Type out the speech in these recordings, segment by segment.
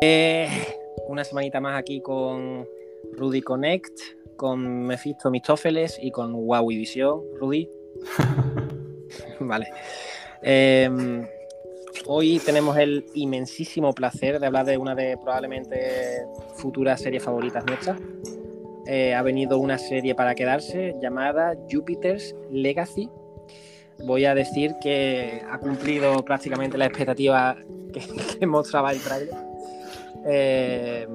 Eh, una semanita más aquí con Rudy Connect, con Mephisto Mistófeles y con Huawei Visión. Rudy. vale. Em, hoy tenemos el inmensísimo placer de hablar de una de probablemente futuras series favoritas nuestras. Eh, ha venido una serie para quedarse llamada Jupiter's Legacy. Voy a decir que ha cumplido prácticamente la expectativa que, que mostraba el trailer. Eh,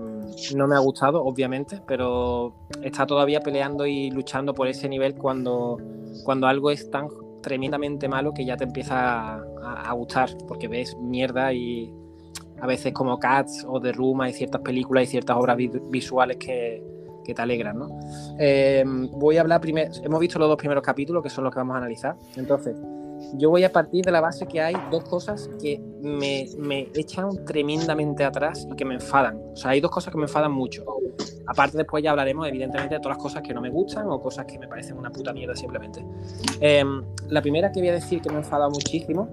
no me ha gustado, obviamente, pero está todavía peleando y luchando por ese nivel cuando, cuando algo es tan tremendamente malo que ya te empieza a, gustar, porque ves mierda y a veces como Cats o The Room hay ciertas películas y ciertas obras visuales que, te alegran, ¿no? Eh, voy a hablar primero, hemos visto los dos primeros capítulos que son los que vamos a analizar, entonces yo voy a partir de la base que hay dos cosas que me, me, echan tremendamente atrás y que me enfadan. O sea, hay dos cosas que me enfadan mucho. Aparte, después ya hablaremos, evidentemente, de todas las cosas que no me gustan o cosas que me parecen una puta mierda simplemente. Em, la primera que voy a decir que me enfada muchísimo,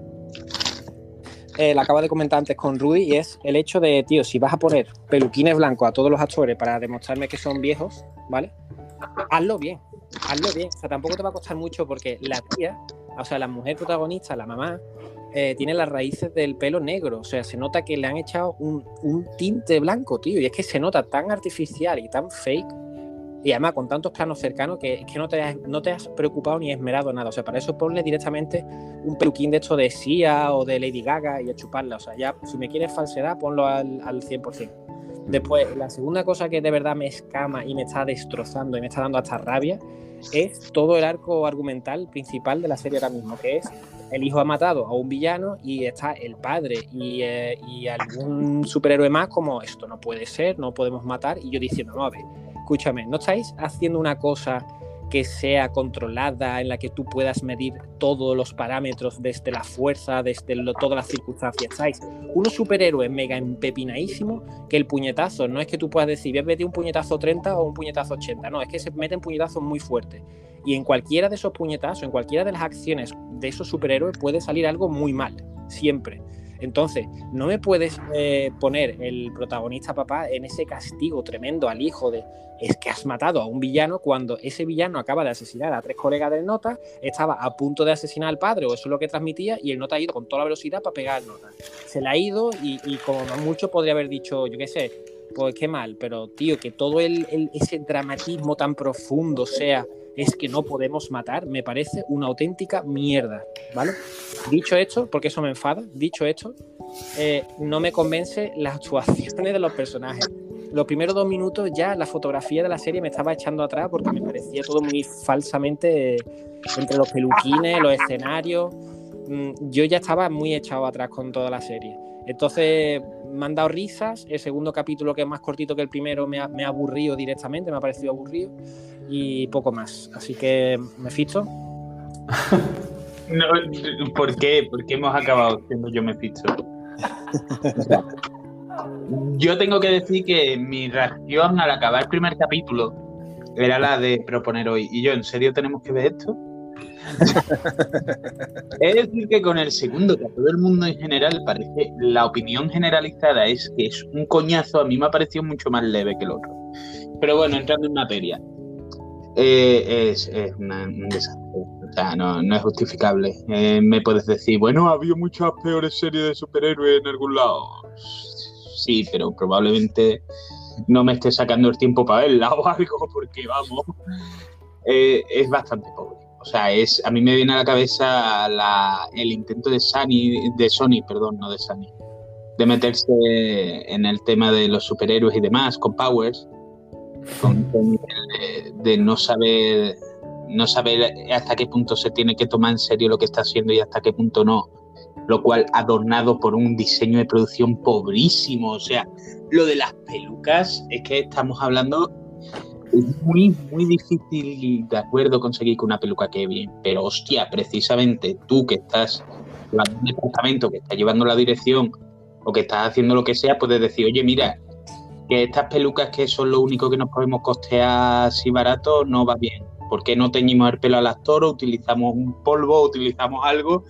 eh, la acabo de comentar antes con Rudy, y es el hecho de, tío, si vas a poner peluquines blancos a todos los actores para demostrarme que son viejos, ¿vale? Hazlo bien, hazlo bien. O sea, tampoco te va a costar mucho porque la tía o sea, la mujer protagonista, la mamá, eh, tiene las raíces del pelo negro. O sea, se nota que le han echado un, tinte blanco, tío. Y es que se nota tan artificial y tan fake. Y además con tantos planos cercanos que, es que no, te has, no te has preocupado ni esmerado nada. O sea, para eso ponle directamente un peluquín de esto de Sia o de Lady Gaga y a chuparla. O sea, ya si me quieres falsedad, ponlo al, al 100%. Después, la segunda cosa que de verdad me escama y me está destrozando y me está dando hasta rabia es todo el arco argumental principal de la serie ahora mismo, que es el hijo ha matado a un villano y está el padre y, eh, y algún superhéroe más como esto no puede ser, no podemos matar y yo diciendo, no, a ver, escúchame, ¿no estáis haciendo una cosa que sea controlada, en la que tú puedas medir todos los parámetros desde la fuerza, desde todas las circunstancias. ¿Sabes? Unos superhéroes mega empepinadísimos que el puñetazo no es que tú puedas decir, voy a meter un puñetazo 30 o un puñetazo 80, no, es que se meten puñetazos muy fuertes. Y en cualquiera de esos puñetazos, en cualquiera de las acciones de esos superhéroes puede salir algo muy mal, siempre. Entonces, no me puedes eh, poner el protagonista papá en ese castigo tremendo al hijo de es que has matado a un villano cuando ese villano acaba de asesinar a tres colegas del nota, estaba a punto de asesinar al padre, o eso es lo que transmitía, y el nota ha ido con toda la velocidad para pegar nota. Se le ha ido y, como mucho podría haber dicho, yo qué sé, pues qué mal, pero tío, que todo ese dramatismo tan profundo sea es que no podemos matar, me parece una auténtica mierda, ¿vale? Dicho esto, porque eso me enfada, dicho esto, eh, no me convence las actuaciones de los personajes. Los primeros dos minutos ya la fotografía de la serie me estaba echando atrás porque me parecía todo muy falsamente entre los peluquines, los escenarios. Mm, yo ya estaba muy echado atrás con toda la serie. Entonces me han dado risas. El segundo capítulo, que es más cortito que el primero, me ha, me ha aburrido directamente, me ha parecido aburrido. Y poco más. Así que, ¿me ficho? No, ¿por, qué? ¿Por qué hemos acabado siendo yo me ficho? yo tengo que decir que mi reacción al acabar el primer capítulo era la de proponer hoy. Y yo, ¿en serio tenemos que ver esto? Es decir, que con el segundo, que a todo el mundo en general parece, la opinión generalizada es que es un coñazo, a mí me ha parecido mucho más leve que el otro. Pero bueno, entrando en materia, eh, es, un desastre. O sea, no, es justificable. Eh, me puedes decir, bueno, ha habido muchas peores series de superhéroes en algún lado. Sí, pero probablemente no me esté sacando el tiempo para verla o algo, porque vamos, eh, es bastante pobre. O sea, es, a mí me viene a la cabeza el intento de Sony, de Sony, perdón, no de Sony, de meterse en el tema de los superhéroes y demás, con Powers, con, de, no saber no saber hasta qué punto se tiene que tomar en serio lo que está haciendo y hasta qué punto no. Lo cual adornado por un diseño de producción pobrísimo. O sea, lo de las pelucas es que estamos hablando es muy, muy difícil, de acuerdo, conseguir que una peluca quede bien. Pero hostia, precisamente tú que estás en un departamento, que estás llevando la dirección o que estás haciendo lo que sea, puedes decir, oye, mira, que estas pelucas que son lo único que nos podemos costear así barato no va bien. ¿Por qué no teñimos el pelo al actor o utilizamos un polvo, utilizamos algo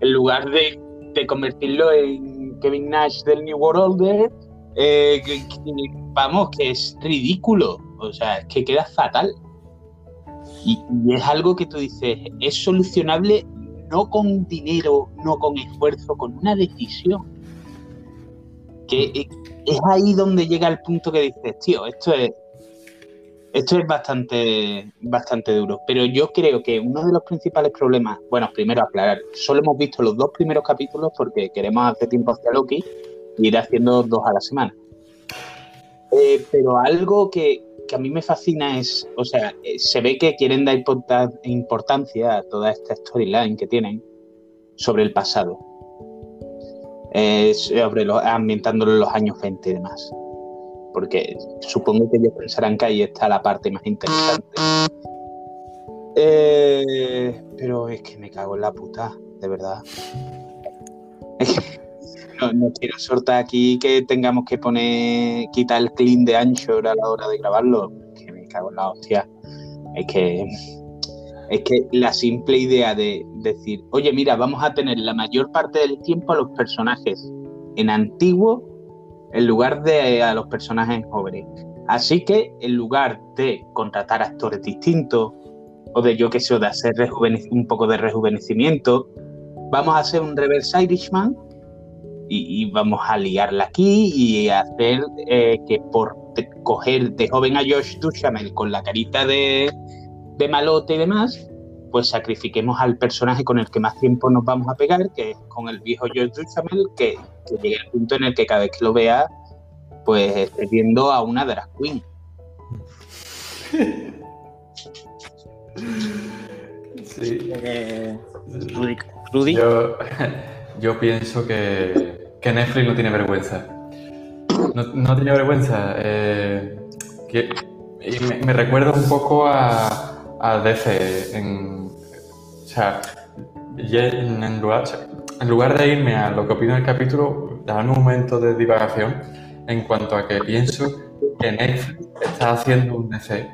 en lugar de, de convertirlo en Kevin Nash del New World Order Eh, vamos, que es ridículo. O sea, es que queda fatal. Y, es algo que tú dices, es solucionable no con dinero, no con esfuerzo, con una decisión. Que es ahí donde llega el punto que dices, tío, esto es, esto es bastante, bastante duro. Pero yo creo que uno de los principales problemas, bueno, primero aclarar, solo hemos visto los dos primeros capítulos porque queremos hacer tiempo hacia Loki y ir haciendo dos a la semana. Eh, pero algo que, que a mí me fascina es, o sea, eh, se ve que quieren dar importancia a toda esta storyline que tienen sobre el pasado, eh, sobre los, ambientándolo en los años 20 y demás. Porque supongo que ellos pensarán que ahí está la parte más interesante. Eh, pero es que me cago en la puta, de verdad. no, quiero soltar aquí que tengamos que poner, quitar el clean de Anchor a la hora de grabarlo, que me cago en la hostia. Es que, es que la simple idea de decir, oye, mira, vamos a tener la mayor parte del tiempo a los personajes en antiguo en lugar de a los personajes jóvenes. Así que en lugar de contratar actores distintos, o de yo que sé, de hacer un poco de rejuvenecimiento, vamos a hacer un reverse Irishman y, vamos a liarla aquí y hacer eh, que por coger de joven a Josh Duchamel con la carita de, de malote y demás, pues sacrifiquemos al personaje con el que más tiempo nos vamos a pegar, que es con el viejo Josh Duchamel, que, que llegue al punto en el que cada vez que lo vea, pues esté viendo a una drag queen. Sí. Eh, Rudy. Yo, yo pienso que, que, Netflix no tiene vergüenza. No, tiene vergüenza. Eh, que, me, recuerda un poco a, a DC. En, o sea, en, lugar, de irme a lo que opino del capítulo, dar un momento de divagación en cuanto a que pienso que Netflix está haciendo un DC.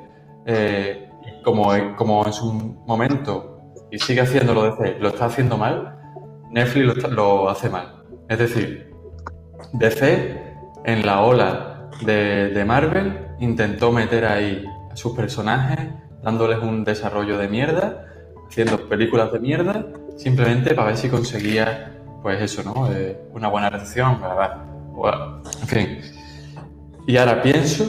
Eh, como, como en su momento y sigue haciendo lo DC, lo está haciendo mal, Netflix lo, hace mal. Es decir, DC en la ola de, Marvel intentó meter ahí a sus personajes, dándoles un desarrollo de mierda, haciendo películas de mierda, simplemente para ver si conseguía, pues eso, ¿no? Eh, una buena recepción, en fin. Y ahora pienso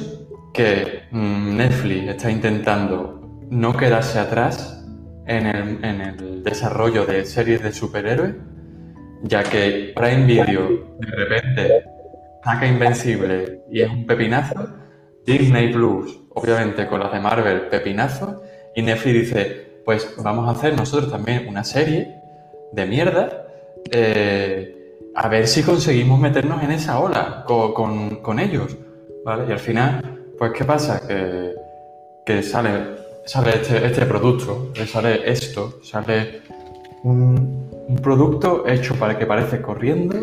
que mm, Netflix está intentando no quedarse atrás en el, desarrollo de series de superhéroes, ya que Prime Video de repente saca Invencible y es un pepinazo, Disney Plus, obviamente con las de Marvel, pepinazo, y Netflix dice, pues vamos a hacer nosotros también una serie de mierda, eh, a ver si conseguimos meternos en esa ola con, ellos, ¿vale? Y al final, pues ¿qué pasa? Que, que sale sale este, este producto, sale esto, sale un, producto hecho para que parece corriendo,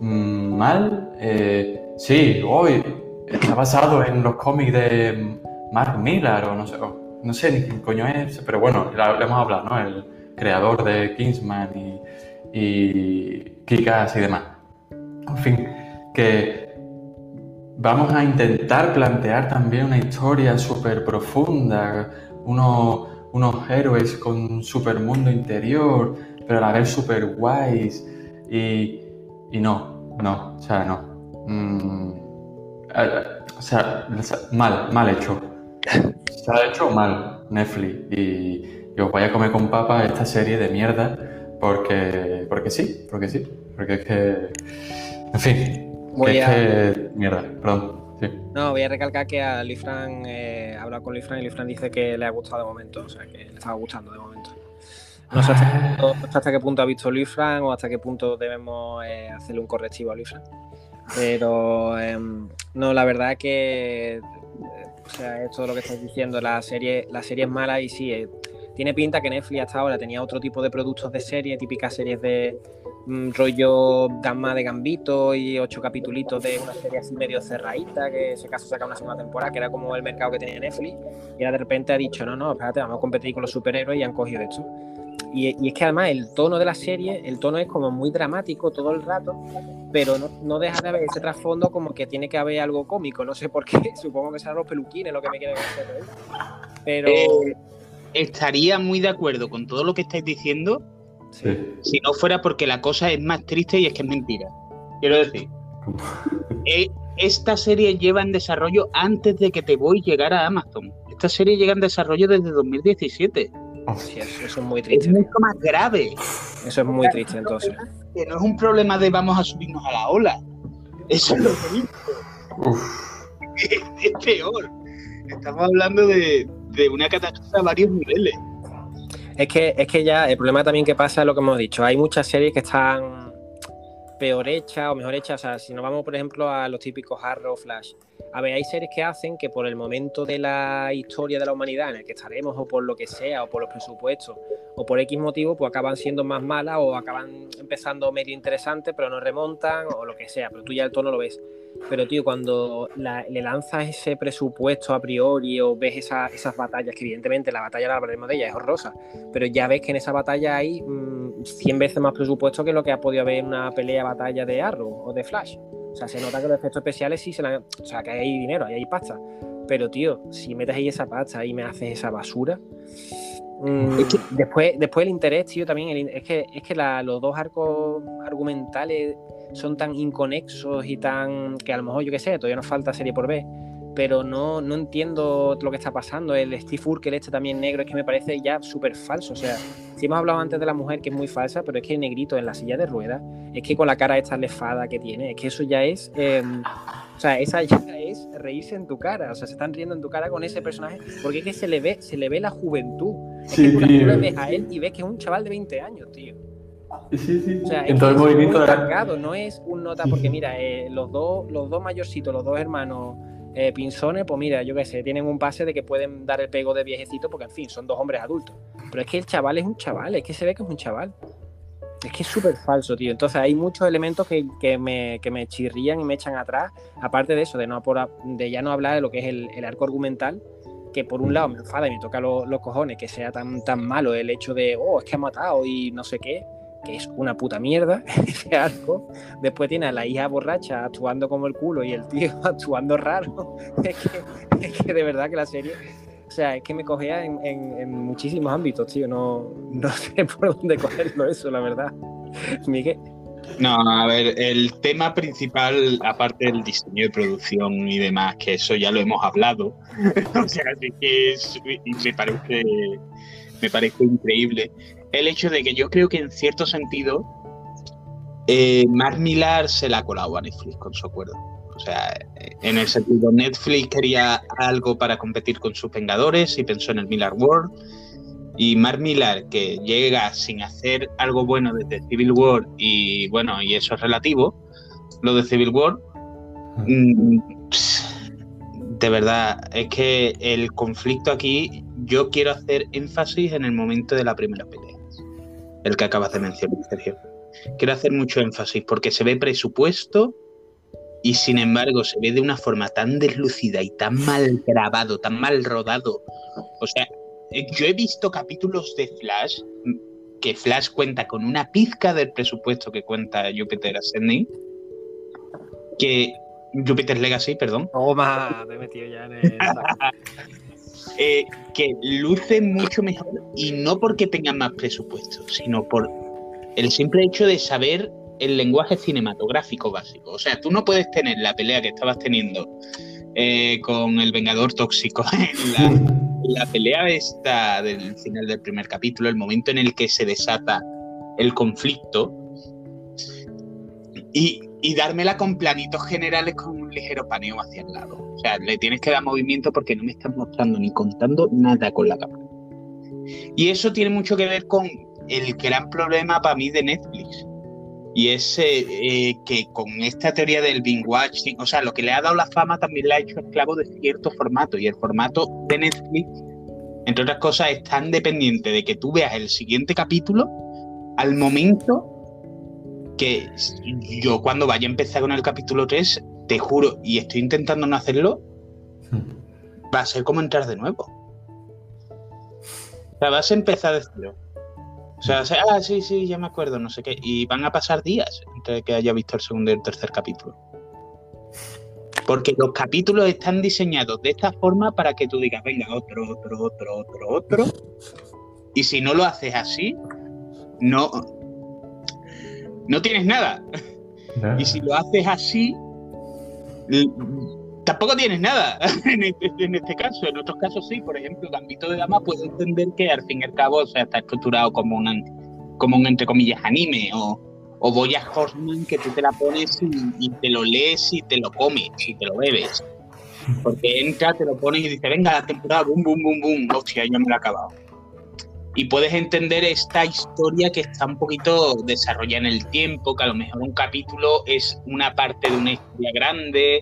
mm, mal, eh, sí, hoy está basado en los cómics de Mark Millar o no sé, no sé ni quién coño es, pero bueno, le hemos hablado, ¿no? El creador de Kingsman y, y Kikas y demás. En fin, que vamos a intentar plantear también una historia súper profunda, unos, unos héroes con un super mundo interior, pero a la vez súper guays. Y, y, no, no, o sea, no. Mm, eh, o sea, mal, mal hecho. Se ha hecho mal Netflix y, yo os voy a comer con papa esta serie de mierda porque, porque sí, porque sí, porque es que, en fin, Voy a... Mierda, perdón. No, voy a recalcar que a Lifran eh, habla con Lifran y Lifran dice que le ha gustado de momento, o sea, que le estaba gustando de momento. No sé hasta qué punto, ha visto Lifran o hasta qué punto debemos eh, hacerle un correctivo a Lifran. Pero em, no, la verdad que o sea, esto es lo que estáis diciendo, la serie, la serie es mala y sí, eh, tiene pinta que Netflix hasta ahora tenía otro tipo de productos de serie, típicas series de, un rollo dama de gambito y ocho capitulitos de una serie así medio cerradita, que ese caso saca una segunda temporada, que era como el mercado que tenía Netflix, y ahora de repente ha dicho, no, no, espérate, vamos a competir con los superhéroes y han cogido esto. Y, y es que además el tono de la serie, el tono es como muy dramático todo el rato, pero no, deja de haber ese trasfondo como que tiene que haber algo cómico, no sé por qué, supongo que serán los peluquines lo que me quieren hacer Pero... Eh, estaría muy de acuerdo con todo lo que estáis diciendo, si no fuera porque la cosa es más triste y es que es mentira. Quiero decir, eh, esta serie lleva en desarrollo antes de que te voy a llegar a Amazon. Esta serie llega en desarrollo desde 2017. Eso, es muy triste. Es mucho más grave. Eso es muy triste entonces. Que no es un problema de vamos a subirnos a la ola. Eso es lo que es, peor. Estamos hablando de, de una catástrofe a varios niveles. Es que, es que ya el problema también que pasa es lo que hemos dicho. Hay muchas series que están peor hechas o mejor hechas. O sea, si nos vamos, por ejemplo, a los típicos Arrow, Flash. A ver, hay series que hacen que por el momento de la historia de la humanidad en el que estaremos, o por lo que sea, o por los presupuestos, o por X motivo, pues acaban siendo más malas o acaban empezando medio interesantes, pero no remontan, o lo que sea. Pero tú ya el tono lo ves. Pero, tío, cuando le lanzas ese presupuesto a priori o ves esas batallas, que evidentemente la batalla, la hablaremos de ella, es horrorosa, pero ya ves que en esa batalla hay 100 mm, veces más presupuesto que lo que ha podido haber en una pelea batalla de Arrow o de Flash. O sea, se nota que los efectos especiales sí se la, O sea, que hay dinero, ahí hay pasta. Pero, tío, si metes ahí esa pasta y me haces esa basura. Mm, después, después el interés, tío, también. es que, es que los dos arcos argumentales son tan inconexos y tan. que a lo mejor, yo qué sé, todavía nos falta serie por ver. Pero no, no entiendo lo que está pasando. El Steve Urkel este también negro es que me parece ya súper falso. O sea, si hemos hablado antes de la mujer que es muy falsa, pero es que el negrito en la silla de ruedas, es que con la cara esta lefada que tiene, es que eso ya es. Em, o sea, esa ya es reírse en tu cara. O sea, se están riendo en tu cara con ese personaje. Porque es que se le ve, se le ve la juventud. Es que tú, le ves a él y ves que es un chaval de 20 años, tío. Sí, sí, O sea, en todo el movimiento de no es un nota, porque mira, eh, los, dos, los dos mayorcitos, los dos hermanos eh, Pinzones, pues mira, yo qué sé, tienen un pase de que pueden dar el pego de viejecito, porque en fin, son dos hombres adultos. Pero es que el chaval es un chaval, es que se ve que es un chaval. Es que es súper falso, tío. Entonces hay muchos elementos que, que, me, que, me, chirrían y me echan atrás. Aparte de eso, de, no, de ya no hablar de lo que es el, el arco argumental, que por un lado me enfada y me toca los, los cojones que sea tan, tan malo el hecho de, oh, es que ha matado y no sé qué que es una puta mierda ese arco. Después tiene a la hija borracha actuando como el culo y el tío actuando raro. Es que, es que de verdad que la serie. O sea, es que me cogea en, en, muchísimos ámbitos, tío. No, no sé por dónde cogerlo eso, la verdad. Miguel. No, a ver, el tema principal, aparte del diseño de producción y demás, que eso ya lo hemos hablado, o sea, así que es, me parece, me parece increíble el hecho de que yo creo que en cierto sentido eh, Mark Millar se la colado a Netflix con su acuerdo. O sea, en el sentido, Netflix quería algo para competir con sus Vengadores y pensó en el Millar World. Y Mark Millar, que llega sin hacer algo bueno desde Civil War, y bueno, y eso es relativo, lo de Civil War, mm, de verdad, es que el conflicto aquí, yo quiero hacer énfasis en el momento de la primera pelea el que acabas de mencionar, Sergio. Quiero hacer mucho énfasis porque se ve presupuesto y sin embargo se ve de una forma tan deslucida y tan mal grabado, tan mal rodado. O sea, yo he visto capítulos de Flash que Flash cuenta con una pizca del presupuesto que cuenta Jupiter Ascending, que Jupiter Legacy, perdón. Toma, me he metido ya en el... Eh, que luce mucho mejor y no porque tengan más presupuesto, sino por el simple hecho de saber el lenguaje cinematográfico básico. O sea, tú no puedes tener la pelea que estabas teniendo eh, con el Vengador Tóxico en la, pelea esta del final del primer capítulo, el momento en el que se desata el conflicto, y, y dármela con planitos generales con ligero paneo hacia el lado. O sea, le tienes que dar movimiento porque no me estás mostrando ni contando nada con la cámara. Y eso tiene mucho que ver con el gran problema para mí de Netflix. Y es eh, que con esta teoría del binge watching, o sea, lo que le ha dado la fama también le ha hecho esclavo de cierto formato. Y el formato de Netflix, entre otras cosas, es tan dependiente de que tú veas el siguiente capítulo al momento que yo cuando vaya a empezar con el capítulo 3 te juro, y estoy intentando no hacerlo, va a ser como entrar de nuevo. O sea, vas a empezar de cero. O sea, ah, sí, sí, ya me acuerdo, no sé qué. Y van a pasar días entre que haya visto el segundo y el tercer capítulo. Porque los capítulos están diseñados de esta forma para que tú digas, venga, otro, otro, otro, otro, otro. Y si no lo haces así, no, no tienes nada. Y si lo haces así, tampoco tienes nada este, en este, caso. En otros casos sí, por ejemplo, Gambito de Dama puede entender que al fin y al cabo está estructurado como un, como un entre comillas anime o, o Boya Horseman que tú te la pones y, te lo lees y te lo comes y te lo bebes. Porque entra, te lo pones y dice, venga la temporada, boom, boom, boom, boom, hostia, ya me lo he acabado. Y puedes entender esta historia que está un poquito desarrollada en el tiempo, que a lo mejor un capítulo es una parte de una historia grande,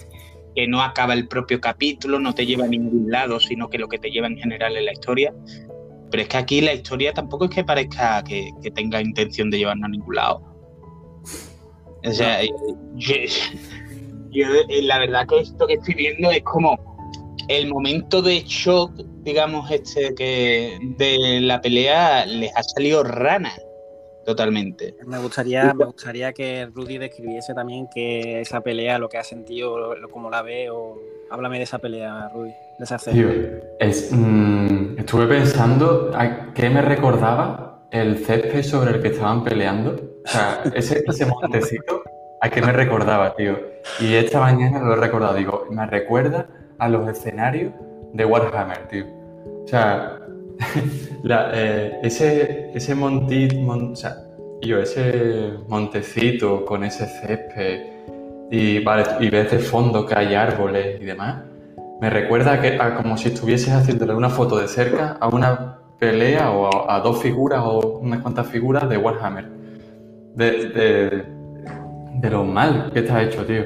que no acaba el propio capítulo, no te lleva a ningún lado, sino que lo que te lleva en general es la historia. Pero es que aquí la historia tampoco es que parezca que, tenga intención de llevarnos a ningún lado. O sea, yo, eh, la verdad que esto que estoy viendo es como el momento de shock, digamos, este que de la pelea les ha salido rana totalmente. Me gustaría, me gustaría que Rudy describiese también que esa pelea, lo que ha sentido, cómo la ve, o háblame de esa pelea, Rudy, de esa mm, estuve pensando a qué me recordaba el césped sobre el que estaban peleando. O sea, ese, ese montecito, a qué me recordaba, tío. Y esta mañana lo he recordado, digo, me recuerda a los escenarios de Warhammer, tío. O sea, Eh, ese, ese yo, ese montecito con ese césped y, vale, y ves de fondo que hay árboles y demás, me recuerda que, como si estuvieses haciéndole una foto de cerca a una pelea o a, dos figuras o unas cuantas figuras de Warhammer. De, de, lo mal que está hecho, tío.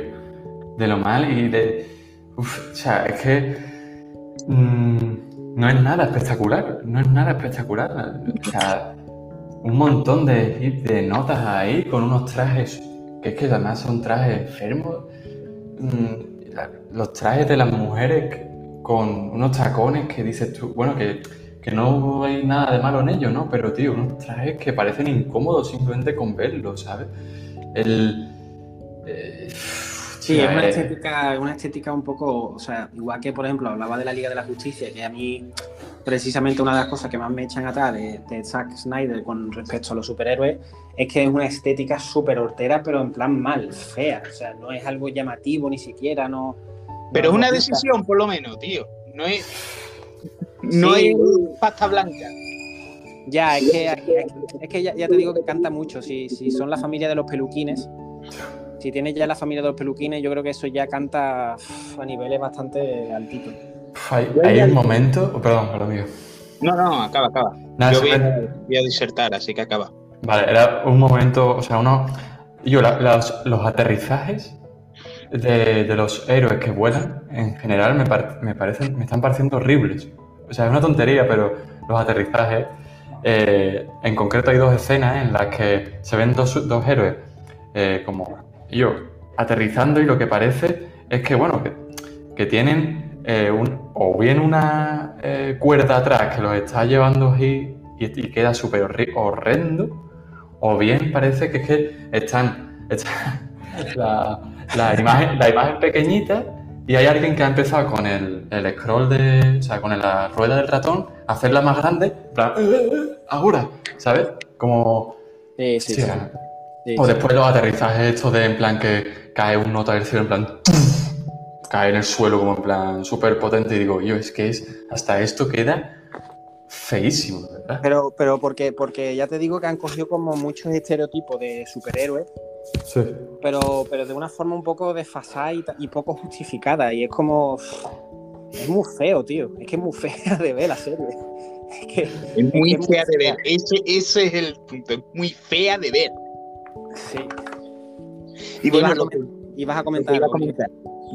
De lo mal y de... O sea, es que... Mm, no es nada espectacular, no es nada espectacular. O sea, un montón de, notas ahí con unos trajes, que es que además son trajes enfermos. Mm, los trajes de las mujeres con unos tacones que dices tú, bueno, que, no hay nada de malo en ellos, ¿no? Pero, tío, unos trajes que parecen incómodos simplemente con verlos, ¿sabes? El... Eh, Sí, es una estética, una estética un poco, o sea, igual que por ejemplo hablaba de la Liga de la Justicia, que a mí precisamente una de las cosas que más me echan atrás de, de Zack Snyder con respecto a los superhéroes es que es una estética súper hortera, pero en plan mal, fea, o sea, no es algo llamativo ni siquiera, no... Pero es una decisión por lo menos, tío, no es... No es pasta blanca. Ya, es que, es que ya, te digo que canta mucho. Si, si son la familia de los peluquines, si tienes ya la familia de los peluquines, yo creo que eso ya canta a niveles bastante altitos. Hay, un momento. Oh, perdón, perdón, mío. No, no, acaba, acaba. yo voy, a, disertar, así que acaba. Vale, era un momento, o sea, uno. Yo, los, aterrizajes de, los héroes que vuelan, en general, me, parecen, me están pareciendo horribles. O sea, es una tontería, pero los aterrizajes. Eh, en concreto, hay dos escenas en las que se ven dos, dos héroes eh, como yo aterrizando y lo que parece es que, bueno, que, tienen eh, un, o bien una eh, cuerda atrás que los está llevando ahí y, queda súper horrendo, o bien parece que es que están, la, imagen, la imagen pequeñita y hay alguien que ha empezado con el, scroll de, o sea, con la rueda del ratón, a hacerla más grande, plan, ahora, ¿sabes? Como... Sí, sí, sí o después los aterrizajes estos de en plan que cae un nota del cielo en plan cae en el suelo como en plan súper potente y digo, yo es que es hasta esto queda feísimo, ¿verdad? Pero, pero porque, porque ya te digo que han cogido como muchos estereotipos de superhéroes, sí. pero, pero de una forma un poco desfasada y, poco justificada. Y es como. Es muy feo, tío. Es que es muy fea de ver la serie. Es, muy fea de ver. Ese, ese es el punto. Es muy fea de ver. Sí. Y bueno, y vas a comentar.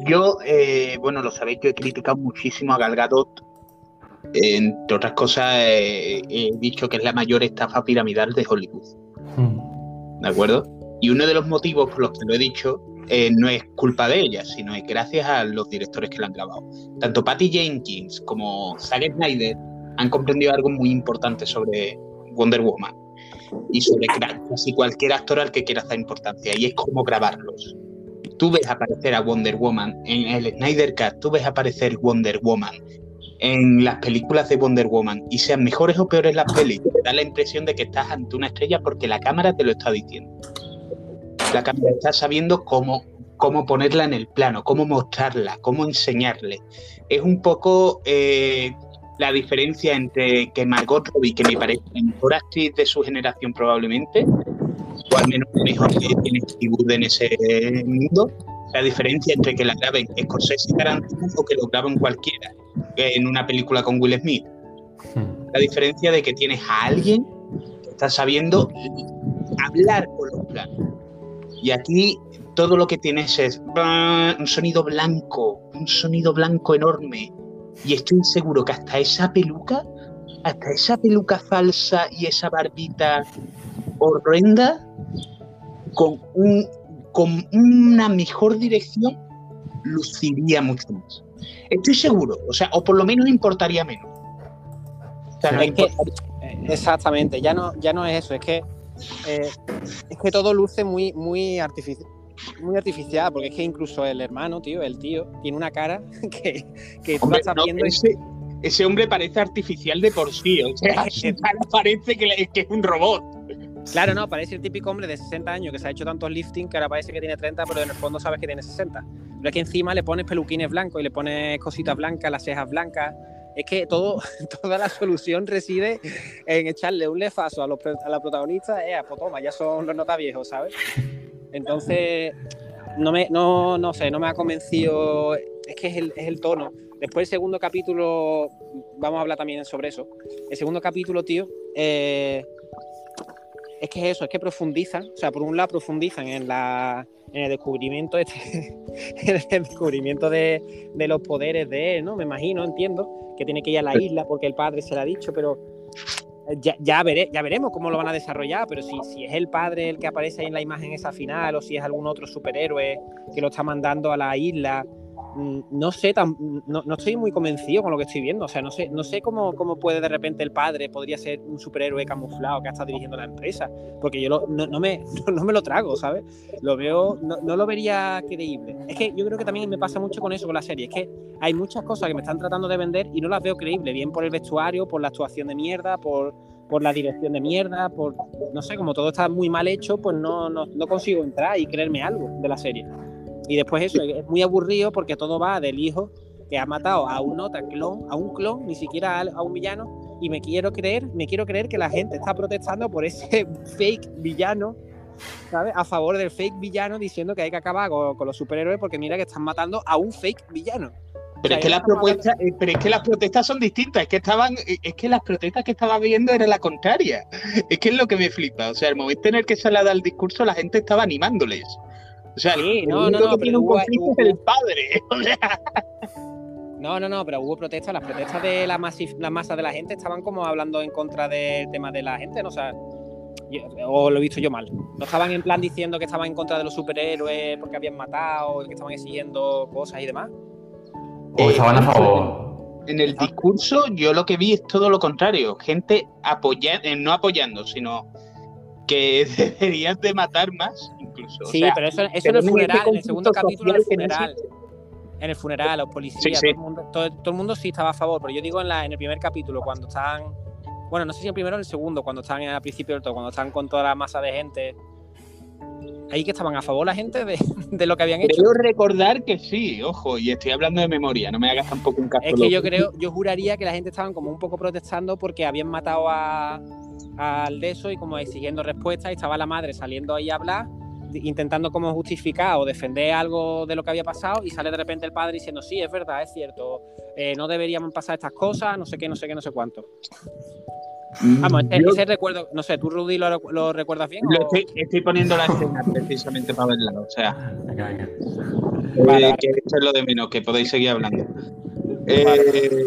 Yo, eh, bueno, lo sabéis, yo he criticado muchísimo a Gal Gadot. Entre otras cosas, eh, he dicho que es la mayor estafa piramidal de Hollywood. Hmm. ¿De acuerdo? Y uno de los motivos por los que lo he dicho eh, no es culpa de ella, sino es gracias a los directores que la han grabado. Tanto Patty Jenkins como Zack Snyder han comprendido algo muy importante sobre Wonder Woman y sobre casi cualquier actor al que quiera hacer importancia, y es cómo grabarlos. Tú ves aparecer a Wonder Woman en el Snyder Cut, tú ves aparecer Wonder Woman en las películas de Wonder Woman y sean mejores o peores las pelis, te da la impresión de que estás ante una estrella porque la cámara te lo está diciendo. La cámara está sabiendo cómo, cómo ponerla en el plano, cómo mostrarla, cómo enseñarle. Es un poco eh, la diferencia entre que Margot Robbie, que me parece la mejor actriz de su generación probablemente, o al menos mejor que tiene Hollywood en ese mundo, la diferencia entre que la graben Scorsese y Tarantino o que lo graben cualquiera en una película con Will Smith. Hmm. La diferencia de que tienes a alguien que está sabiendo hablar con los planos. Y aquí todo lo que tienes es un sonido blanco, un sonido blanco enorme. Y estoy seguro que hasta esa peluca, hasta esa peluca falsa y esa barbita horrenda, con, un, con una mejor dirección, luciría mucho más. Estoy seguro, o sea, o por lo menos importaría menos. exactamente, ya no, ya no es eso, es que eh, es que todo luce muy, muy artificial. Muy artificial, porque es que incluso el hermano, tío, el tío, tiene una cara que, que viendo. Ese, hombre parece artificial de por sí, o sea, parece que, que es un robot. Claro, no, parece el típico hombre de 60 años que se ha hecho tantos lifting que ahora parece que tiene 30, pero en el fondo sabes que tiene 60. Pero es que encima le pones peluquines blancos y le pones cositas blancas, las cejas blancas. Es que todo, toda la solución reside en echarle un lefazo a, los, a la protagonista. Eh, pues toma, ya son los notas viejos, ¿sabes? Entonces, no me, no, no sé, no me ha convencido. Es que es el, es el tono. Después el segundo capítulo, vamos a hablar también sobre eso. El segundo capítulo, tío, eh, es que es eso, es que profundizan, o sea, por un lado profundizan en, la, en el descubrimiento, este, el descubrimiento de, de, los poderes de él, ¿no? Me imagino, entiendo, que tiene que ir a la isla porque el padre se lo ha dicho, pero ya, ya, ya veremos cómo lo van a desarrollar, pero si, si es el padre el que aparece ahí en la imagen esa final o si es algún otro superhéroe que lo está mandando a la isla no sé, no, estoy muy convencido con lo que estoy viendo. O sea, no sé, no sé cómo, cómo puede de repente el padre podría ser un superhéroe camuflado que está dirigiendo la empresa. Porque yo no, me, no, me lo trago, ¿sabes? Lo veo, no, lo vería creíble. Es que yo creo que también me pasa mucho con eso, con la serie. Es que hay muchas cosas que me están tratando de vender y no las veo creíbles. Bien por el vestuario, por la actuación de mierda, por, por la dirección de mierda, por, no sé, como todo está muy mal hecho, pues no, no, no consigo entrar y creerme algo de la serie. Y después eso, es muy aburrido porque todo va del hijo que ha matado a un nota clon, a un clon, ni siquiera a, un villano, y me quiero creer, me quiero creer que la gente está protestando por ese fake villano, ¿sabes? A favor del fake villano diciendo que hay que acabar con, los superhéroes porque mira que están matando a un fake villano. Pero, es que las propuestas, eh, pero es que las protestas son distintas, es que estaban, eh, es que las protestas que estaba viendo eran la contraria. Es que es lo que me flipa. O sea, el momento en el que se le da el discurso, la gente estaba animándoles. O sea, no, no, no, pero hubo, el padre. No, no, no, pero hubo protestas. Las protestas de la, la masa de la gente estaban como hablando en contra del tema de la gente, ¿no? O sea, o lo he visto yo mal. No estaban en plan diciendo que estaban en contra de los superhéroes porque habían matado, que estaban exigiendo cosas y demás. O estaban a favor. En el discurso, yo lo que vi es todo lo contrario. Gente apoyando, eh, no apoyando, sino que deberían de matar más Sí, pero eso, eso en el funeral, en el segundo capítulo, en el funeral. En el funeral, los policías, Todo, el mundo, todo, el mundo, sí estaba a favor, pero yo digo en, la, en el primer capítulo, cuando están. Bueno, no sé si en el primero o en el segundo, cuando están al principio del todo, cuando están con toda la masa de gente. Ahí que estaban a favor la gente de, de lo que habían hecho. Creo recordar que sí, ojo, y estoy hablando de memoria, no me hagas tampoco un caso. Es que yo creo, yo juraría que la gente estaban como un poco protestando porque habían matado a, al de eso y como exigiendo respuestas y estaba la madre saliendo ahí a hablar intentando como justificar o defender algo de lo que había pasado y sale de repente el padre diciendo, sí, es verdad, es cierto, eh, no deberíamos pasar estas cosas, no sé qué, no sé qué, no sé cuánto. Mm, Vamos, ese, recuerdo, no sé, ¿tú, Rudy, lo, recuerdas bien? estoy, poniendo la escena precisamente para verla, o sea. Eh, que esto es lo de menos, que podéis seguir hablando. Eh,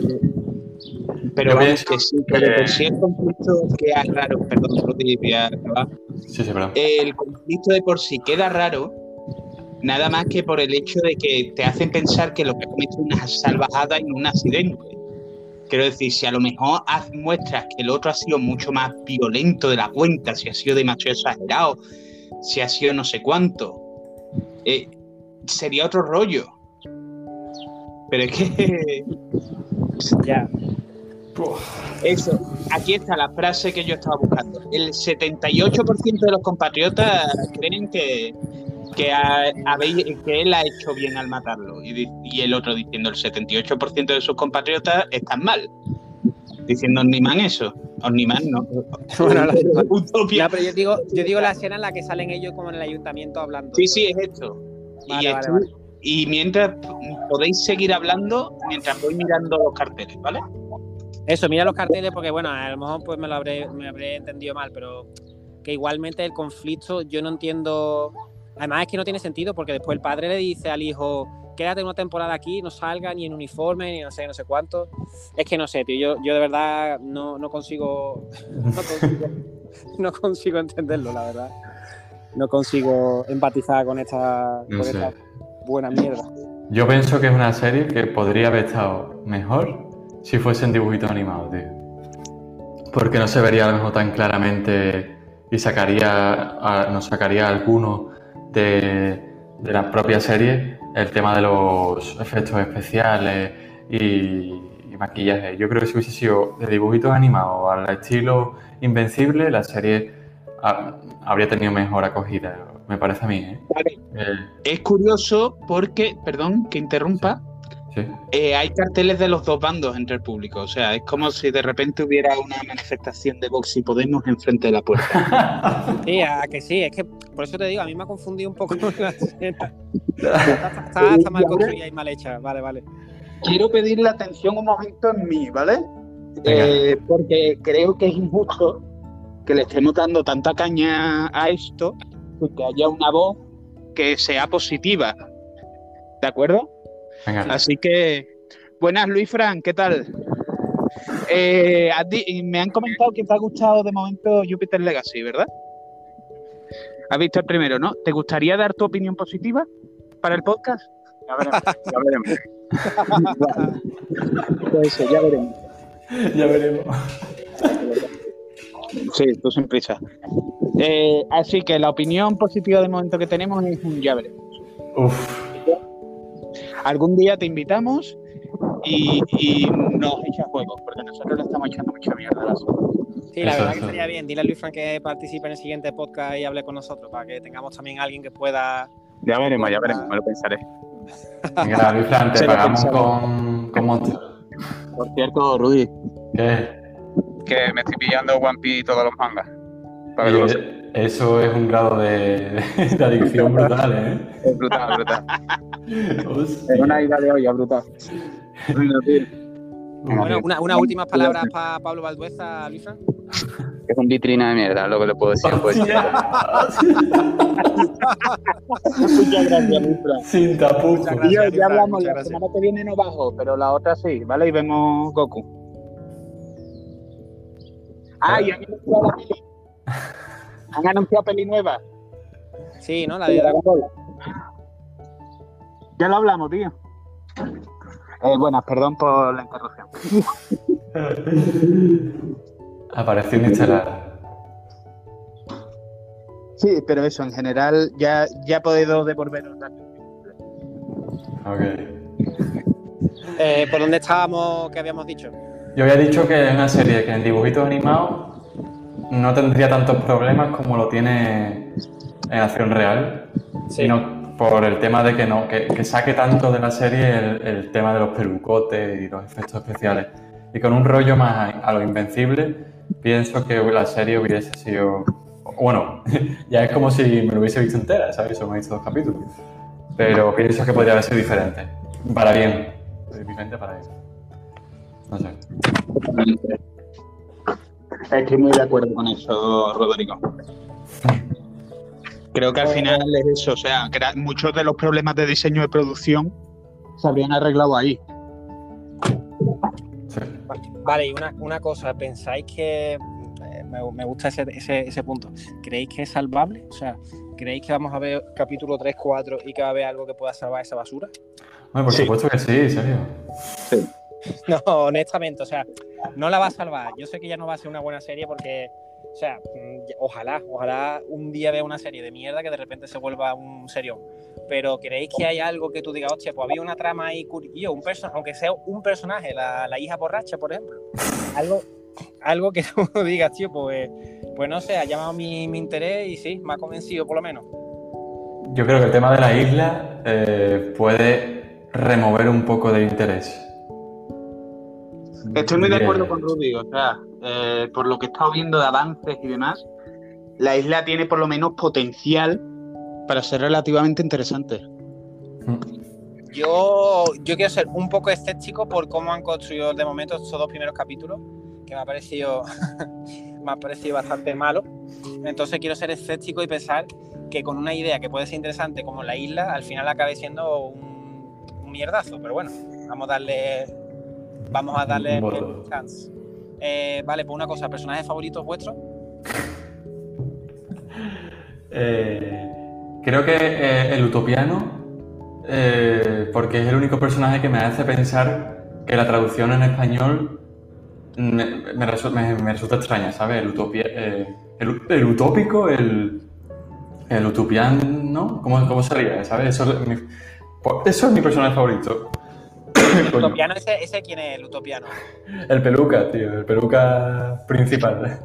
pero vamos, que sí, que de sí el conflicto queda raro, perdón, Rudy, voy a Sí, sí, El conflicto de por sí queda raro, nada más que por el hecho de que te hacen pensar que lo que ha cometido es una salvajada y no un accidente. Quiero decir, si a lo mejor muestras que el otro ha sido mucho más violento de la cuenta, si ha sido demasiado exagerado, si ha sido no sé cuánto, eh, sería otro rollo. Pero es que. ya. Eso, aquí está la frase que yo estaba buscando. El 78% de los compatriotas creen que, que, que él ha hecho bien al matarlo. Y, el otro diciendo el 78% de sus compatriotas están mal. Diciendo Omniman eso. Omniman no. Bueno, la, pero yo digo, yo digo la escena en la que salen ellos como en el ayuntamiento hablando. Sí, sí, es esto. y, y mientras podéis seguir hablando mientras voy mirando los carteles, ¿vale? Eso, mira los carteles porque, bueno, a lo mejor pues me lo habré, me habré entendido mal, pero que igualmente el conflicto yo no entiendo. Además es que no tiene sentido porque después el padre le dice al hijo, quédate una temporada aquí, no salga ni en uniforme, ni no sé, no sé cuánto. Es que no sé, tío, yo, yo de verdad no, consigo, no consigo, entenderlo, la verdad. No consigo empatizar con esta, esta buena mierda. Yo pienso que es una serie que podría haber estado mejor si fuesen dibujitos animados, tío. Porque no se vería a lo mejor tan claramente y sacaría, nos sacaría alguno de, la propia serie el tema de los efectos especiales y, maquillaje. Yo creo que si hubiese sido de dibujitos animados al estilo Invencible, la serie habría tenido mejor acogida, me parece a mí. ¿eh? Eh, es curioso porque, perdón que interrumpa, eh, hay carteles de los dos bandos entre el público. O sea, es como si de repente hubiera una manifestación de Vox y Podemos enfrente de la puerta. sí, que sí. Es que por eso te digo, a mí me ha confundido un poco la escena. Está, mal construida y mal hecha. Vale, vale. Quiero pedirle atención un momento en mí, ¿vale? Eh, porque creo que es injusto que le estemos dando tanta caña a esto, que haya una voz que sea positiva. ¿De acuerdo? Así que, buenas Luis Fran, ¿qué tal? Eh, me han comentado que te ha gustado de momento Jupiter Legacy, ¿verdad? Has visto el primero, ¿no? ¿Te gustaría dar tu opinión positiva para el podcast? Ya veremos, ya veremos. ya veremos. Ya veremos. Sí, tú sin prisa. Eh, así que la opinión positiva de momento que tenemos es un ya veremos. Uf algún día te invitamos y, nos echas juegos, porque nosotros le estamos echando mucha mierda a la Sí, la verdad que estaría bien. Dile a Luis Frank que participe en el siguiente podcast y hable con nosotros, para que tengamos también alguien que pueda. Ya veremos, ya veremos, me lo pensaré. Venga, Luis Frank, te pagamos con, con Monster. Por cierto, Rudy. ¿Qué? Que me estoy pillando One Piece y todos los mangas. Eso es un grado de, de adicción brutal, ¿eh? Es brutal, brutal. Es una idea de olla brutal. Bueno, una, una última palabra para Pablo Valdueza, Luisa. Es un vitrina de mierda, lo que le puedo decir. Pues. Muchas gracias, Luisa. Sin tapujos. Ya, hablamos, la semana que viene no bajo, pero la otra sí, ¿vale? Y vemos Goku. Ah, y anunciado la peli. Han anunciado peli nueva. Sí, ¿no? La de Dragon Ball. Ya lo hablamos, tío. Eh, buenas, perdón por la interrupción. Apareció un estelar. Sí, pero eso, en general, ya, ya he podido devolver los datos. Ok. Eh, ¿Por dónde estábamos que habíamos dicho? Yo había dicho que es una serie que en dibujitos animados no tendría tantos problemas como lo tiene en acción real. Sí por el tema de que no que, saque tanto de la serie el, tema de los pelucotes y los efectos especiales. Y con un rollo más a, lo invencible, pienso que la serie hubiese sido. Bueno, ya es como si me lo hubiese visto entera, ¿sabes? Solo me he visto dos capítulos. Pero pienso que podría haber sido diferente. Para bien. Diferente para bien. No sé. Estoy muy de acuerdo con eso, Rodrigo. Creo que al final es eso, o sea, muchos de los problemas de diseño de producción se habrían arreglado ahí. Vale, y una, cosa, ¿pensáis que eh, me, gusta ese, ese, punto? ¿Creéis que es salvable? O sea, ¿creéis que vamos a ver capítulo 3, 4 y que va a haber algo que pueda salvar esa basura? Bueno, por supuesto que sí, serio. Sí. no, honestamente, o sea, no la va a salvar. Yo sé que ya no va a ser una buena serie porque, o sea, mm, ojalá, ojalá un día vea una serie de mierda que de repente se vuelva un serión. Pero ¿creéis que hay algo que tú digas, hostia, pues había una trama ahí, un personaje, aunque sea un personaje, la, hija borracha, por ejemplo? Algo, algo que tú digas, tío, pues, pues no sé, ha llamado mi, interés y sí, me ha convencido por lo menos. Yo creo que el tema de la isla eh, puede remover un poco de interés. Estoy muy de acuerdo con Rudy, o sea, eh, por lo que he estado viendo de avances y demás, la isla tiene por lo menos potencial para ser relativamente interesante. Yo, yo quiero ser un poco escéptico por cómo han construido de momento estos dos primeros capítulos, que me ha parecido, me ha parecido bastante malo. Entonces quiero ser escéptico y pensar que con una idea que puede ser interesante como la isla, al final acabe siendo un, un mierdazo. Pero bueno, vamos a darle Vamos a darle un chance. Eh, vale, pues una cosa, ¿personajes favoritos vuestros? Eh, creo que eh, el utopiano, porque es el único personaje que me hace pensar que la traducción en español me, resulta, extraña, ¿sabes? El, utopia, el, utópico, el, el utopiano, ¿cómo, cómo sería? ¿Sabes? Eso eso es mi personaje favorito. ¿El utopiano ese, quién es el utopiano? El peluca, tío, el peluca principal.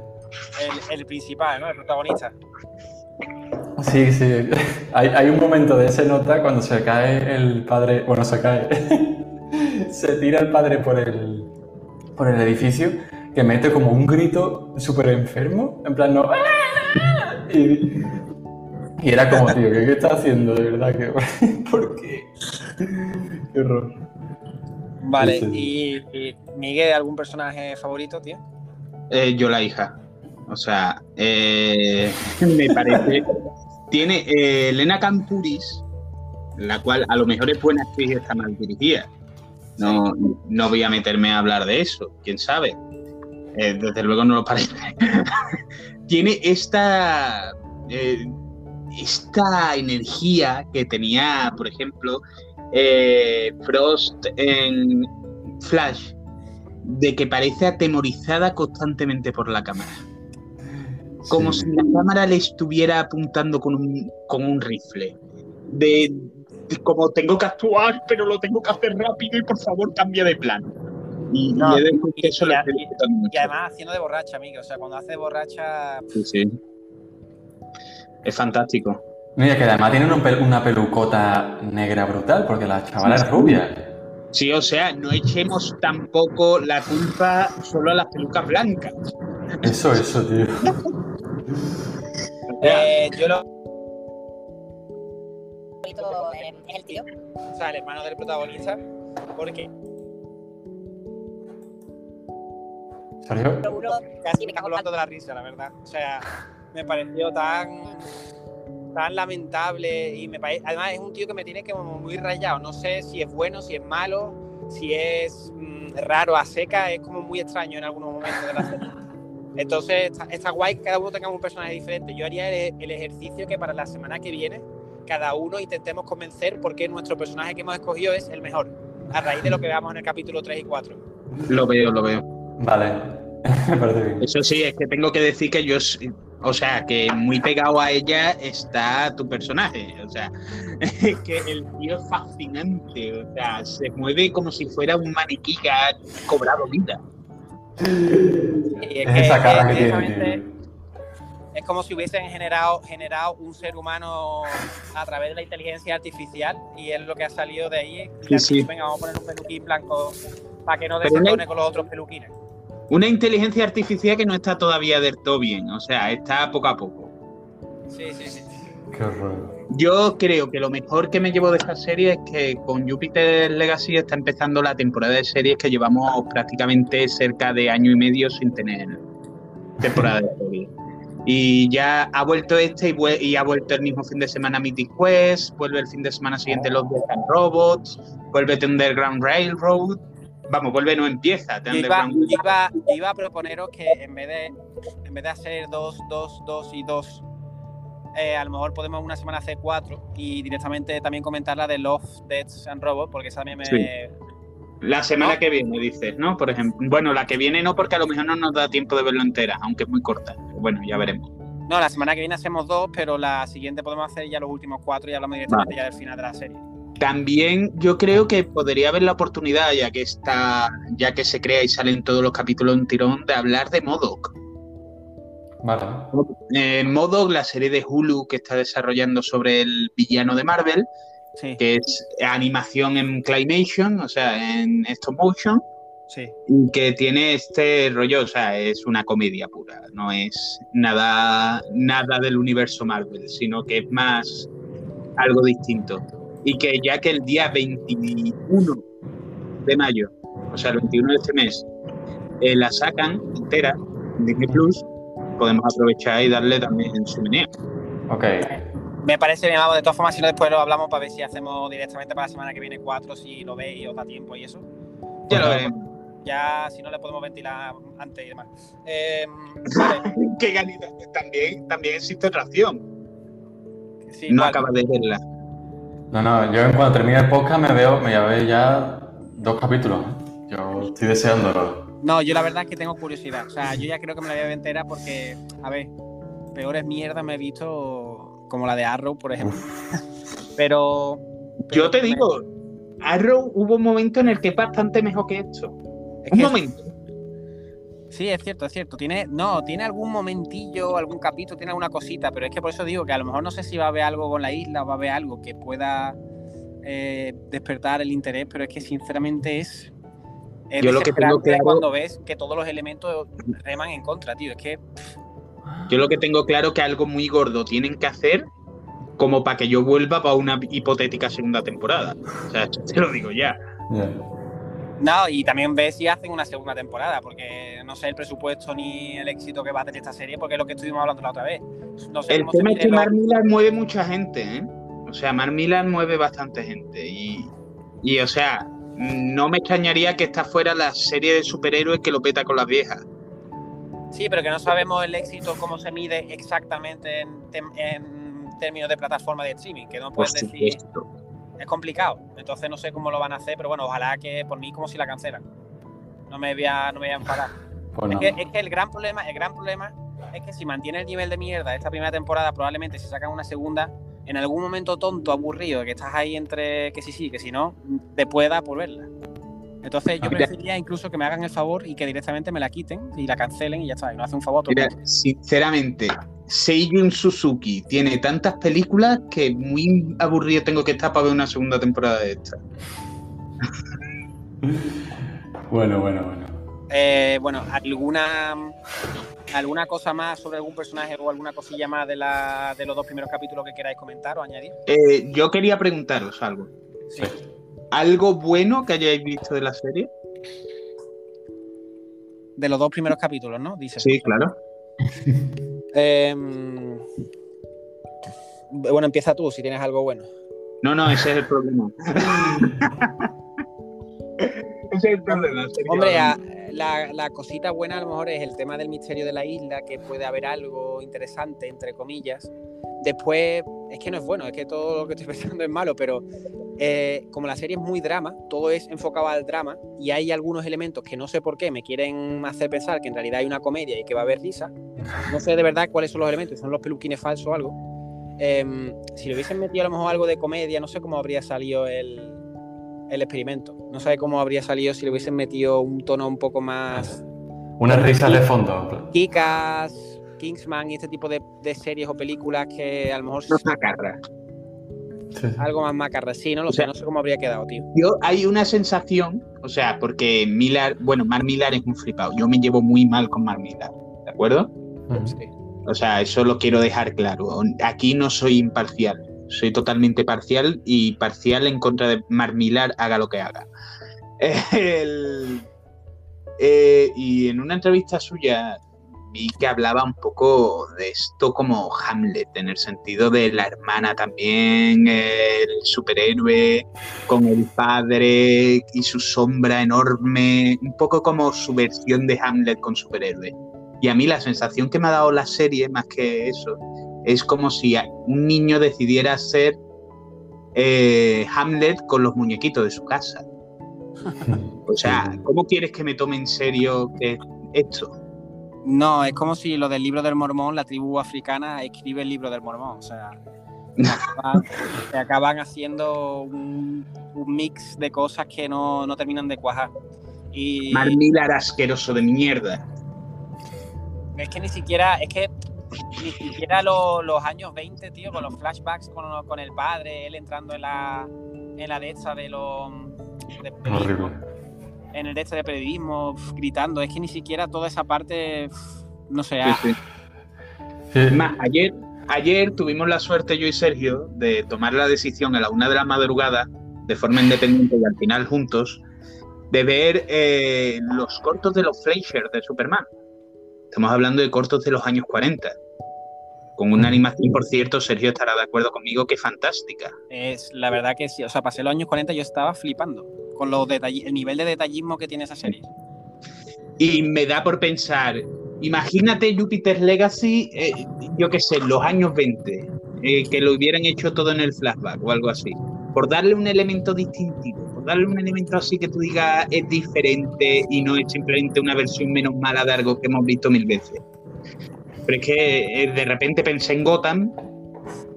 El, principal, ¿no? El protagonista. Sí, sí. Hay, un momento de ese nota cuando se cae el padre. Bueno, se cae. se tira el padre por el, por el edificio que mete como un grito súper enfermo. En plan, no. Y, y era como, tío, ¿qué, está haciendo de verdad? ¿Por qué? Qué horror. Vale, y, Miguel, ¿algún personaje favorito, tío? Eh, yo la hija. O sea, eh, me parece. Tiene eh, Elena Campuris, la cual a lo mejor es buena actriz y está mal dirigida. No, no voy a meterme a hablar de eso, quién sabe. desde luego no lo parece. Tiene esta. esta energía que tenía, por ejemplo, eh, Frost en Flash, de que parece atemorizada constantemente por la cámara. Como si la cámara le estuviera apuntando con un, con un rifle. De, como tengo que actuar, pero lo tengo que hacer rápido y por favor cambia de plan. Y, eso y, además haciendo de borracha, amigo. O sea, cuando hace de borracha. Sí, sí. Es fantástico. Mira, que además tiene una pelucota negra brutal, porque la chavala es rubia. Sí, o sea, no echemos tampoco la culpa solo a las pelucas blancas. Eso, eso, tío. eh, yo lo. Es el tío, o sea, el hermano del protagonista, porque. ¿Salió? Casi me cago de la risa, la verdad. O sea, me pareció tan tan lamentable y me parece, además es un tío que me tiene como muy rayado, no sé si es bueno, si es malo, si es mm, raro a seca, es como muy extraño en algunos momentos de la serie. Entonces está, guay que cada uno tenga un personaje diferente. Yo haría el, ejercicio que para la semana que viene cada uno intentemos convencer por qué nuestro personaje que hemos escogido es el mejor, a raíz de lo que veamos en el capítulo 3 y 4. Lo veo, lo veo. Vale, me parece bien. Eso sí, es que tengo que decir que yo o sea, que muy pegado a ella está tu personaje. O sea, que el tío es fascinante. O sea, se mueve como si fuera un maniquí que ha cobrado vida. es, esa cara que, tiene. Es como si hubiesen generado, generado un ser humano a través de la inteligencia artificial y es lo que ha salido de ahí. Venga, vamos a poner un peluquín blanco para que no desentone con los otros peluquines. Una inteligencia artificial que no está todavía del todo bien, o sea, está poco a poco. Sí, sí, sí. Qué horror. Yo creo que lo mejor que me llevo de esta serie es que con Jupiter Legacy está empezando la temporada de series que llevamos prácticamente cerca de año y medio sin tener temporada de serie. Y ya ha vuelto este y, ha vuelto el mismo fin de semana Mythic Quest, vuelve el fin de semana siguiente Los Death Robots, vuelve Underground Railroad Vamos, vuelve, no empieza. iba, iba, a proponeros que en vez de, en vez de hacer dos, dos, dos y dos, eh, a lo mejor podemos una semana hacer cuatro y directamente también comentar la de Love, Deaths and Robots, porque esa también me, La semana que viene, dices, ¿no? Por ejemplo. Bueno, la que viene no, porque a lo mejor no nos da tiempo de verlo entera, aunque es muy corta. Bueno, ya veremos. No, la semana que viene hacemos dos, pero la siguiente podemos hacer ya los últimos cuatro y hablamos directamente ya del final de la serie. También yo creo que podría haber la oportunidad, ya que está, ya que se crea y salen todos los capítulos en tirón, de hablar de Modoc. Vale. Eh, Modoc, la serie de Hulu que está desarrollando sobre el villano de Marvel, que es animación en Climation, o sea, en stop motion. Sí. Y que tiene este rollo, o sea, es una comedia pura, no es nada, nada del universo Marvel, sino que es más algo distinto. Y que ya que el día 21 de mayo, o sea, el 21 de este mes, eh, la sacan entera en Disney Plus, podemos aprovechar y darle también su meneo. Ok. Me parece bien, de todas formas, si no después lo hablamos para ver si hacemos directamente para la semana que viene cuatro, si lo veis y os da tiempo y eso. Ya lo veremos. Ya, si no, le podemos ventilar antes y demás. Em, Qué ganita. También, también existe ración. no acabas de verla. No, no, yo cuando termine el podcast me veo, me veo ya dos capítulos. ¿eh? Yo estoy deseándolo. No, yo la verdad es que tengo curiosidad. O sea, yo ya creo que me la voy a ver entera porque, a ver, peores mierdas me he visto como la de Arrow, por ejemplo. pero, Yo te digo, Arrow hubo un momento en el que es bastante mejor que esto. un momento. Sí, es cierto, es cierto. Tiene, no, tiene algún momentillo, algún capítulo, tiene alguna cosita, pero es que por eso digo que a lo mejor no sé si va a haber algo con la isla o va a haber algo que pueda eh, despertar el interés, pero es que sinceramente es. Yo lo que tengo claro... cuando ves que todos los elementos reman en contra, tío. Es que. Yo lo que tengo claro que algo muy gordo tienen que hacer como para que yo vuelva para una hipotética segunda temporada. O sea, te lo digo ya. No, y también ves si hacen una segunda temporada, porque no sé el presupuesto ni el éxito que va a tener esta serie, porque es lo que estuvimos hablando la otra vez. el tema es que Mar mueve mucha gente, ¿eh? O sea, Mar mueve bastante gente. Y, y, o sea, no me extrañaría que esta fuera la serie de superhéroes que lo peta con las viejas. Sí, pero que no sabemos el éxito, cómo se mide exactamente en, términos de plataforma de streaming, que no puedes decir. Es complicado, entonces no sé cómo lo van a hacer, pero bueno, ojalá que por mí como si la cancelan. No me voy a, no me voy a enfadar. Pues es, que, es, que, el gran problema, el gran problema es que si mantiene el nivel de mierda esta primera temporada, probablemente si sacan una segunda, en algún momento tonto, aburrido, que estás ahí entre que sí, sí, que si no, te pueda por verla. Entonces yo preferiría incluso que me hagan el favor y que directamente me la quiten y la cancelen y ya está, y no hace un favor. Mira, sinceramente, Seiyun Suzuki tiene tantas películas que muy aburrido tengo que estar para ver una segunda temporada de esta. bueno, bueno, bueno. Eh, bueno, ¿alguna, ¿alguna cosa más sobre algún personaje o alguna cosilla más de, la, de los dos primeros capítulos que queráis comentar o añadir? Eh, yo quería preguntaros algo. Sí. ¿Algo bueno que hayáis visto de la serie? De los dos primeros capítulos, ¿no? Dice. Sí, claro. Em, bueno, empieza tú si tienes algo bueno. No, no, ese es el problema. ese es el problema. Hombre, la, la, cosita buena a lo mejor es el tema del misterio de la isla, que puede haber algo interesante, entre comillas. Después, es que no es bueno, es que todo lo que estoy pensando es malo, pero eh, como la serie es muy drama, todo es enfocado al drama y hay algunos elementos que no sé por qué me quieren hacer pensar que en realidad hay una comedia y que va a haber risa. No sé de verdad cuáles son los elementos, son los peluquines falsos o algo. Em, si le hubiesen metido a lo mejor algo de comedia, no sé cómo habría salido el, el experimento. No sé cómo habría salido si le hubiesen metido un tono un poco más. Una risa de fondo. Kikas, Kingsman y este tipo de, series o películas que a lo mejor. No Algo más macarra, sí, no lo sé, no sé cómo habría quedado, tío. Yo hay una sensación, o sea, porque Milar, bueno, Mar Milar es un flipado. Yo me llevo muy mal con Mar Milar, ¿de acuerdo? Sí. O sea, eso lo quiero dejar claro. Aquí no soy imparcial, soy totalmente parcial y parcial en contra de Mar Milar, haga lo que haga. Eh, y en una entrevista suya vi que hablaba un poco de esto como Hamlet, en el sentido de la hermana también, el superhéroe con el padre y su sombra enorme, un poco como su versión de Hamlet con superhéroe. Y a mí la sensación que me ha dado la serie, más que eso, es como si un niño decidiera ser eh, Hamlet con los muñequitos de su casa. O sea, ¿cómo quieres que me tome en serio esto? No, es como si lo del libro del mormón, la tribu africana escribe el libro del mormón. O sea, se acaban, haciendo un, mix de cosas que no, terminan de cuajar. Y... Marmilar asqueroso de mierda. Es que ni siquiera, es que ni siquiera los años 20, tío, con los flashbacks con, el padre, él entrando en la, en la de de los... En el este de periodismo, gritando, es que ni siquiera toda esa parte, no sé. Más, ayer, ayer tuvimos la suerte yo y Sergio de tomar la decisión a la una de la madrugada, de forma independiente y al final juntos, de ver eh, los cortos de los Fleischer de Superman. Estamos hablando de cortos de los años 40. Con una animación, por cierto, Sergio estará de acuerdo conmigo, que fantástica. Es la verdad que sí. O sea, pasé los años 40 yo estaba flipando con los el nivel de detallismo que tiene esa serie. Y me da por pensar, imagínate Jupiter's Legacy, eh, yo qué sé, los años 20, eh, que lo hubieran hecho todo en el flashback o algo así. Por darle un elemento distintivo darle un elemento así que tú digas es diferente y no es simplemente una versión menos mala de algo que hemos visto mil veces. Pero es que eh, de repente pensé en Gotham,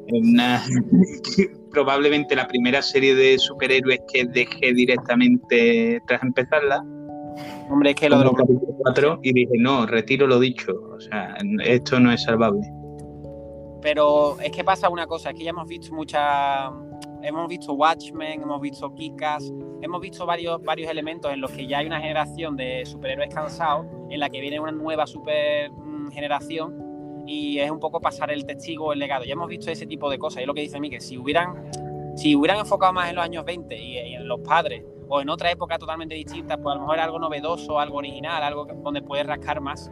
en probablemente la primera serie de superhéroes que dejé directamente tras empezarla. Hombre, es que lo de los 4 y dije, no, retiro lo dicho, o sea, esto no es salvable. Pero es que pasa una cosa, es que ya hemos visto muchas hemos visto Watchmen, hemos visto Kikas, hemos visto varios, varios elementos en los que ya hay una generación de superhéroes cansados, en la que viene una nueva super mm, generación y es un poco pasar el testigo, el legado. Ya hemos visto ese tipo de cosas. Y es lo que dice Miguel, si hubieran, si hubieran enfocado más en los años 20 y, en los padres, o en otra época totalmente distinta, pues a lo mejor algo novedoso, algo original, algo donde puedes rascar más.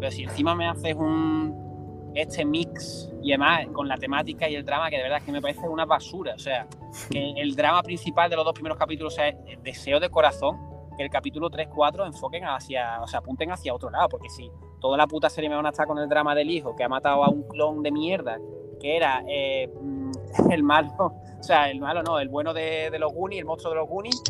Pero si encima me haces un este mix y además con la temática y el drama que de verdad es que me parece una basura. O sea, que el drama principal de los dos primeros capítulos sea el deseo de corazón, que el capítulo 3-4 enfoquen hacia, o sea, apunten hacia otro lado, porque si toda la puta serie me van a estar con el drama del hijo que ha matado a un clon de mierda, que era eh, el malo, o sea, el malo no, el bueno de, de los Goonies, el monstruo de los Goonies.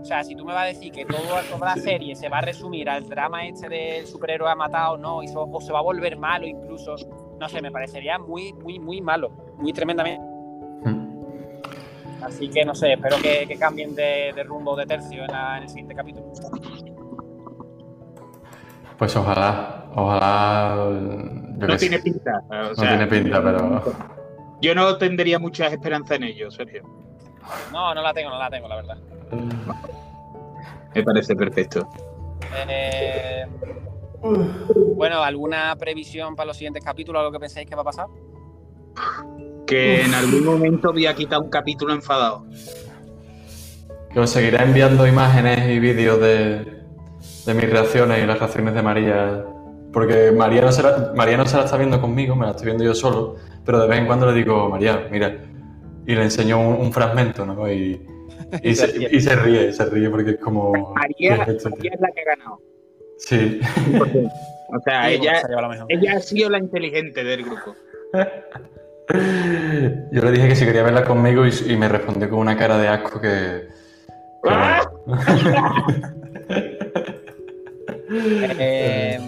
O sea, si tú me vas a decir que todo, toda la serie se va a resumir al drama este del superhéroe ha matado no, y o se va a volver malo incluso, no sé, me parecería muy, muy, muy malo, muy tremendamente. Hmm. Así que no sé, espero que, cambien de, rumbo de tercio en, el siguiente capítulo. Pues ojalá, ojalá. No tiene pinta. no tiene pinta, pero. Yo no tendría muchas esperanzas en ello, Sergio. No, no la tengo, no la tengo, la verdad. Me parece perfecto. Eh, bueno, ¿alguna previsión para los siguientes capítulos? ¿Algo que pensáis que va a pasar? Que en algún momento voy a quitar un capítulo enfadado. Que os seguiré enviando imágenes y vídeos de, mis reacciones y las reacciones de María. Porque María no, se la, María no se la está viendo conmigo, me la estoy viendo yo solo, pero de vez en cuando le digo, María, mira, y le enseño un, fragmento, ¿no? Y, y, se, ríe, se ríe porque es como... María, es la que ha ganado. Sí. o sea, ella, ella ha sido la inteligente del grupo. Yo le dije que si quería verla conmigo y, me respondió con una cara de asco que... ¡Ah! Eh,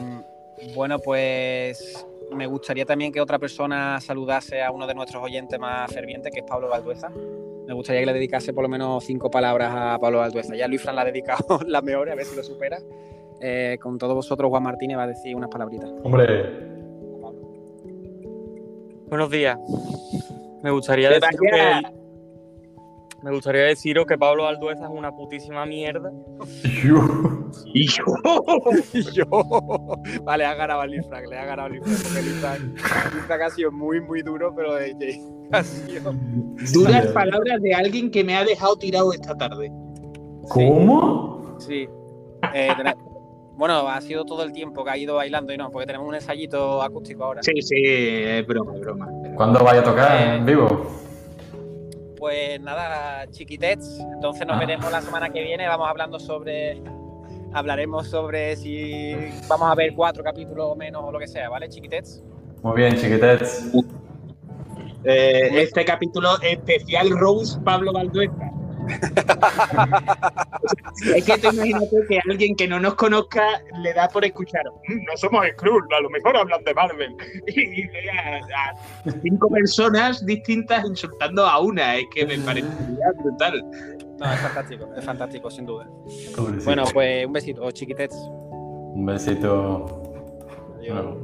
bueno, pues me gustaría también que otra persona saludase a uno de nuestros oyentes más fervientes, que es Pablo Valdueza. Me gustaría que le dedicase por lo menos cinco palabras a Pablo Valdueza. Ya Luis Fran la ha dedicado las mejores, a ver si lo supera. Eh, con todos vosotros, Juan Martínez va a decir unas palabritas. Hombre. Buenos días. Me gustaría decir que me gustaría deciros que Pablo Aldueza es una putísima mierda. Yo. Y yo. yo. Vale, ha ganado el Frank, le ha ganado el Frank, porque el Frank, ha sido muy, muy duro, pero de, ha sido... Duras palabras de alguien que me ha dejado tirado esta tarde. ¿Cómo? Sí. Eh, bueno, ha sido todo el tiempo que ha ido bailando y no, porque tenemos un ensayito acústico ahora. Sí, sí, es broma, es broma. ¿Cuándo vaya a tocar en vivo? Pues nada, chiquitets. Entonces nos ah. veremos la semana que viene. Vamos hablando sobre. Hablaremos sobre si vamos a ver cuatro capítulos o menos o lo que sea, ¿vale, chiquitets? Muy bien, chiquitets. Eh, este capítulo especial Rose Pablo Valdueza. es que te imagínate que alguien que no nos conozca le da por escuchar, mm, no somos Skrull, a lo mejor hablan de Marvel. Y lee a, cinco personas distintas insultando a una, es que me parece brutal. No, es fantástico, es fantástico, sin duda. Bueno, pues un besito, chiquitets. Un besito. Adiós.